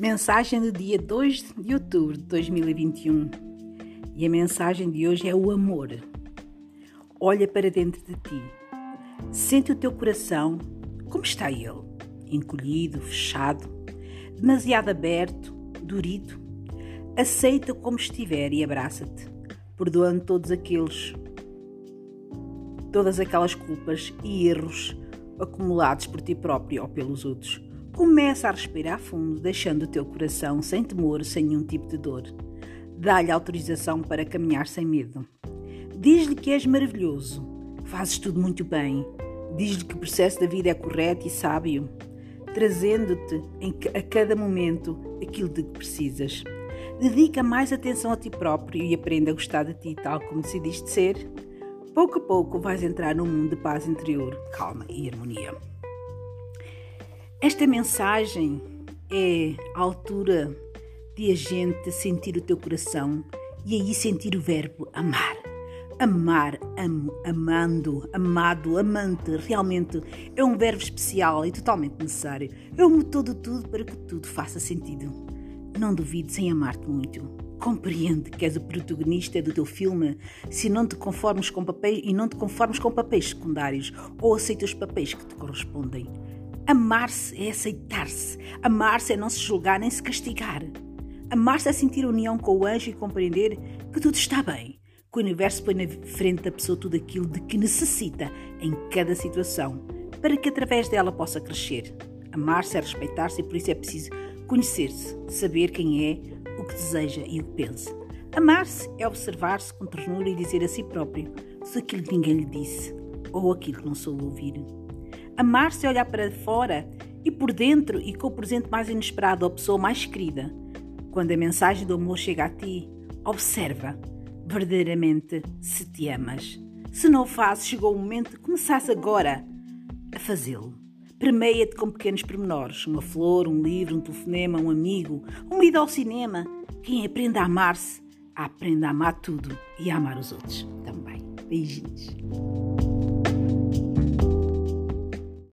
Mensagem do dia 2 de outubro de 2021. E a mensagem de hoje é o amor. Olha para dentro de ti. Sente o teu coração. Como está ele? Encolhido, fechado, demasiado aberto, durido? Aceita-o como estiver e abraça-te, perdoando todos aqueles todas aquelas culpas e erros acumulados por ti próprio ou pelos outros Começa a respirar fundo, deixando o teu coração sem temor, sem nenhum tipo de dor. Dá-lhe autorização para caminhar sem medo. Diz-lhe que és maravilhoso, fazes tudo muito bem. Diz-lhe que o processo da vida é correto e sábio, trazendo-te a cada momento aquilo de que precisas. Dedica mais atenção a ti próprio e aprenda a gostar de ti tal como decidiste ser. Pouco a pouco vais entrar num mundo de paz interior, calma e harmonia. Esta mensagem é a altura de a gente sentir o teu coração e aí sentir o verbo amar. Amar, amo, amando, amado, amante, realmente é um verbo especial e totalmente necessário. É o motor de tudo para que tudo faça sentido. Não duvides em amar-te muito. Compreende que és o protagonista do teu filme se não te conformes com papéis e não te conformes com papéis secundários ou aceitas os papéis que te correspondem. Amar-se é aceitar-se. Amar-se é não se julgar nem se castigar. Amar-se é sentir união com o anjo e compreender que tudo está bem, que o universo põe na frente da pessoa tudo aquilo de que necessita em cada situação, para que através dela possa crescer. Amar-se é respeitar-se e por isso é preciso conhecer-se, saber quem é, o que deseja e o que pensa. Amar-se é observar-se com ternura e dizer a si próprio tudo aquilo que ninguém lhe disse ou aquilo que não soube ouvir. Amar-se olhar para fora e por dentro e com o presente mais inesperado a pessoa mais querida. Quando a mensagem do amor chega a ti, observa verdadeiramente se te amas. Se não o fazes, chegou o momento de começares agora a fazê-lo. Premeia-te com pequenos pormenores, uma flor, um livro, um telefonema, um amigo, uma ida ao cinema. Quem aprende a amar-se, aprende a amar tudo e a amar os outros também. Beijinhos.